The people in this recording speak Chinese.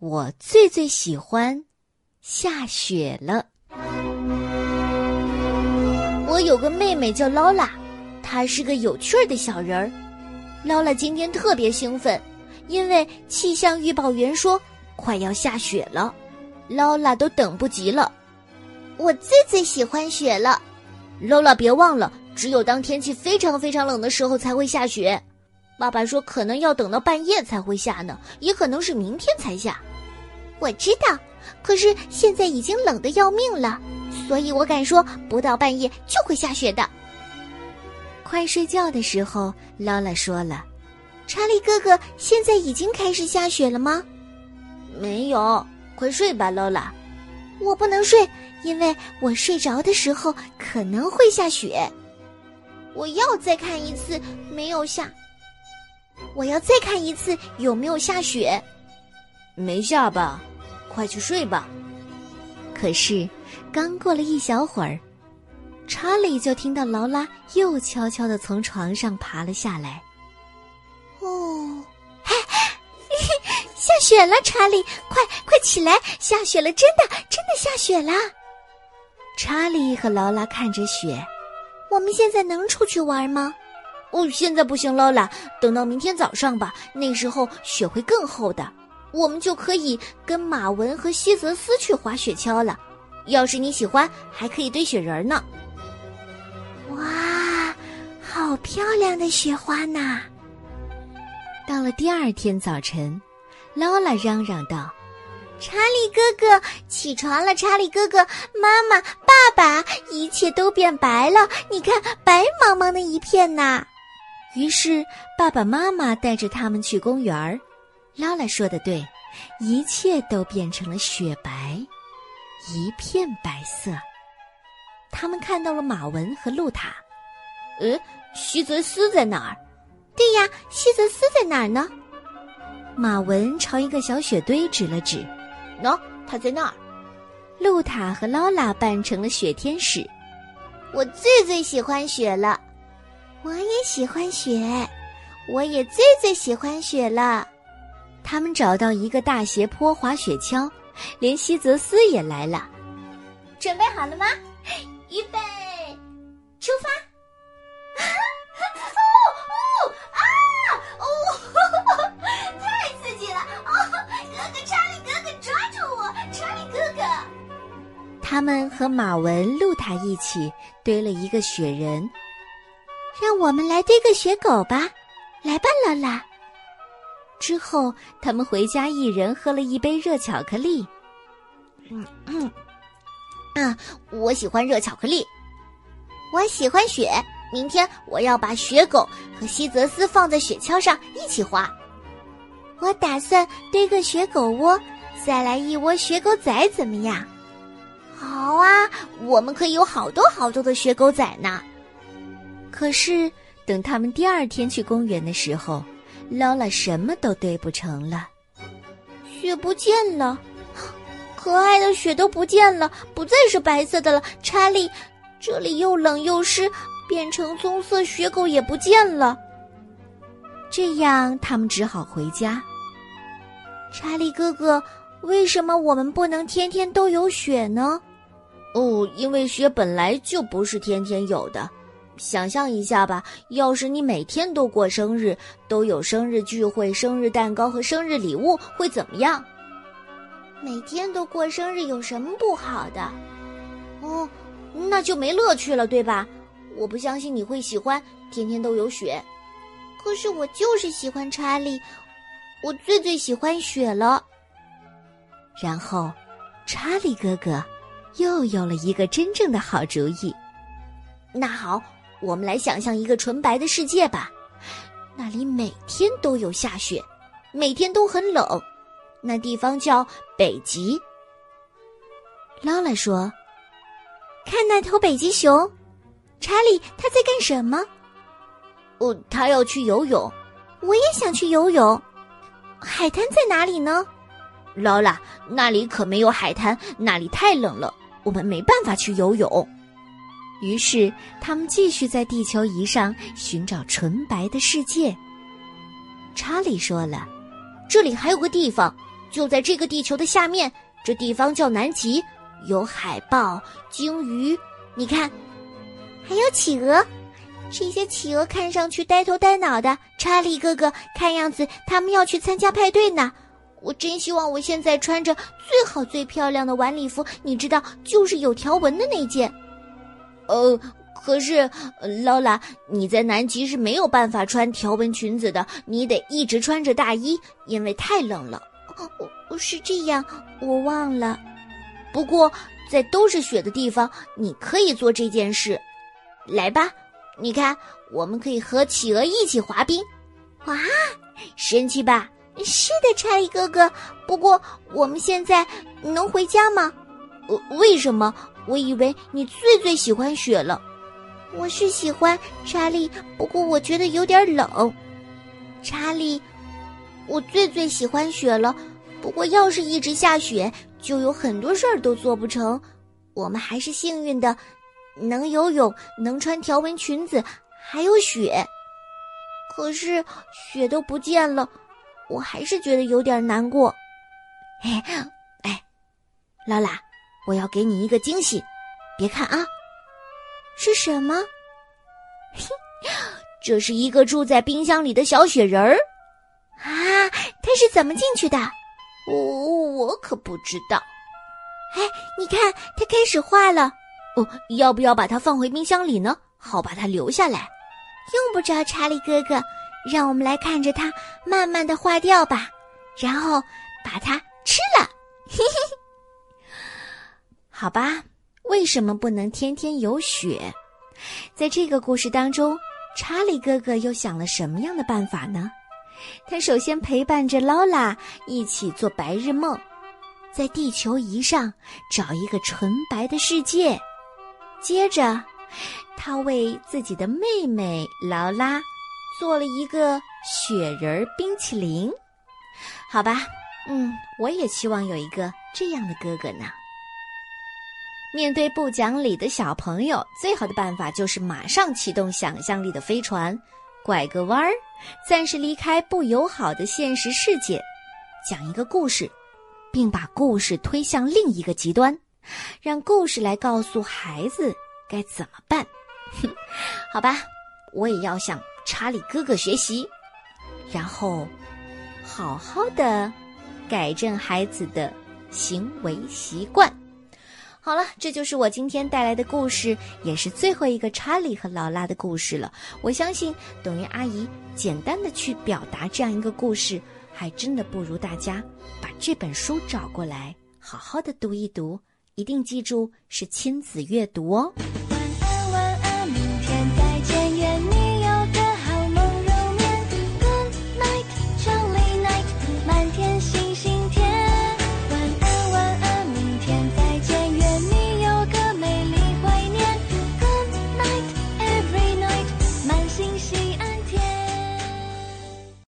我最最喜欢下雪了。我有个妹妹叫劳拉，她是个有趣儿的小人儿。劳拉今天特别兴奋，因为气象预报员说快要下雪了，劳拉都等不及了。我最最喜欢雪了，劳拉别忘了，只有当天气非常非常冷的时候才会下雪。爸爸说可能要等到半夜才会下呢，也可能是明天才下。我知道，可是现在已经冷得要命了，所以我敢说，不到半夜就会下雪的。快睡觉的时候，劳拉说了：“查理哥哥，现在已经开始下雪了吗？”“没有，快睡吧，劳拉。”“我不能睡，因为我睡着的时候可能会下雪。”“我要再看一次，没有下。”“我要再看一次，有没有下雪？”“没下吧。”快去睡吧。可是，刚过了一小会儿，查理就听到劳拉又悄悄的从床上爬了下来。哦，嘿，下雪了！查理，快快起来！下雪了，真的，真的下雪了！查理和劳拉看着雪，我们现在能出去玩吗？哦，现在不行，劳拉，等到明天早上吧，那时候雪会更厚的。我们就可以跟马文和西泽斯去滑雪橇了。要是你喜欢，还可以堆雪人呢。哇，好漂亮的雪花呐！到了第二天早晨，劳拉嚷嚷道：“查理哥哥，起床了！查理哥哥，妈妈、爸爸，一切都变白了。你看，白茫茫的一片呐。”于是，爸爸妈妈带着他们去公园儿。劳拉说的对，一切都变成了雪白，一片白色。他们看到了马文和露塔。呃，西泽斯在哪儿？对呀，西泽斯在哪儿呢？马文朝一个小雪堆指了指。喏，他在那儿。露塔和劳拉扮成了雪天使。我最最喜欢雪了。我也喜欢雪。我也最最喜欢雪了。他们找到一个大斜坡滑雪橇，连西泽斯也来了。准备好了吗？预备，出发！哦哦啊哦！太刺激了！哦，哥哥查理哥哥抓住我！查理哥哥！他们和马文、露塔一起堆了一个雪人。让我们来堆个雪狗吧！来吧，劳拉。之后，他们回家，一人喝了一杯热巧克力。嗯嗯，啊，我喜欢热巧克力。我喜欢雪。明天我要把雪狗和西泽斯放在雪橇上一起滑。我打算堆个雪狗窝，再来一窝雪狗仔，怎么样？好啊，我们可以有好多好多的雪狗仔呢。可是，等他们第二天去公园的时候。劳拉什么都堆不成了，雪不见了，可爱的雪都不见了，不再是白色的了。查理，这里又冷又湿，变成棕色雪狗也不见了。这样，他们只好回家。查理哥哥，为什么我们不能天天都有雪呢？哦，因为雪本来就不是天天有的。想象一下吧，要是你每天都过生日，都有生日聚会、生日蛋糕和生日礼物，会怎么样？每天都过生日有什么不好的？哦，那就没乐趣了，对吧？我不相信你会喜欢天天都有雪。可是我就是喜欢查理，我最最喜欢雪了。然后，查理哥哥又有了一个真正的好主意。那好。我们来想象一个纯白的世界吧，那里每天都有下雪，每天都很冷，那地方叫北极。劳拉说：“看那头北极熊，查理他在干什么？哦，他要去游泳。我也想去游泳。海滩在哪里呢？劳拉，那里可没有海滩，那里太冷了，我们没办法去游泳。”于是，他们继续在地球仪上寻找纯白的世界。查理说了：“这里还有个地方，就在这个地球的下面，这地方叫南极，有海豹、鲸鱼，你看，还有企鹅。这些企鹅看上去呆头呆脑的。查理哥哥，看样子他们要去参加派对呢。我真希望我现在穿着最好最漂亮的晚礼服，你知道，就是有条纹的那件。呃，可是劳拉，你在南极是没有办法穿条纹裙子的，你得一直穿着大衣，因为太冷了。哦，是这样，我忘了。不过在都是雪的地方，你可以做这件事。来吧，你看，我们可以和企鹅一起滑冰。哇，神奇吧？是的，查理哥哥。不过我们现在能回家吗？呃，为什么？我以为你最最喜欢雪了。我是喜欢查理，不过我觉得有点冷。查理，我最最喜欢雪了。不过要是一直下雪，就有很多事儿都做不成。我们还是幸运的，能游泳，能穿条纹裙子，还有雪。可是雪都不见了。我还是觉得有点难过，哎，哎，劳拉，我要给你一个惊喜，别看啊，是什么？这是一个住在冰箱里的小雪人儿啊！它是怎么进去的？我我可不知道。哎，你看，它开始化了。哦，要不要把它放回冰箱里呢？好把它留下来。用不着，查理哥哥。让我们来看着它慢慢的化掉吧，然后把它吃了。嘿嘿，好吧，为什么不能天天有雪？在这个故事当中，查理哥哥又想了什么样的办法呢？他首先陪伴着劳拉一起做白日梦，在地球仪上找一个纯白的世界。接着，他为自己的妹妹劳拉。做了一个雪人冰淇淋，好吧，嗯，我也希望有一个这样的哥哥呢。面对不讲理的小朋友，最好的办法就是马上启动想象力的飞船，拐个弯儿，暂时离开不友好的现实世界，讲一个故事，并把故事推向另一个极端，让故事来告诉孩子该怎么办。哼，好吧，我也要向。查理哥哥学习，然后好好的改正孩子的行为习惯。好了，这就是我今天带来的故事，也是最后一个查理和劳拉的故事了。我相信，董云阿姨简单的去表达这样一个故事，还真的不如大家把这本书找过来，好好的读一读。一定记住，是亲子阅读哦。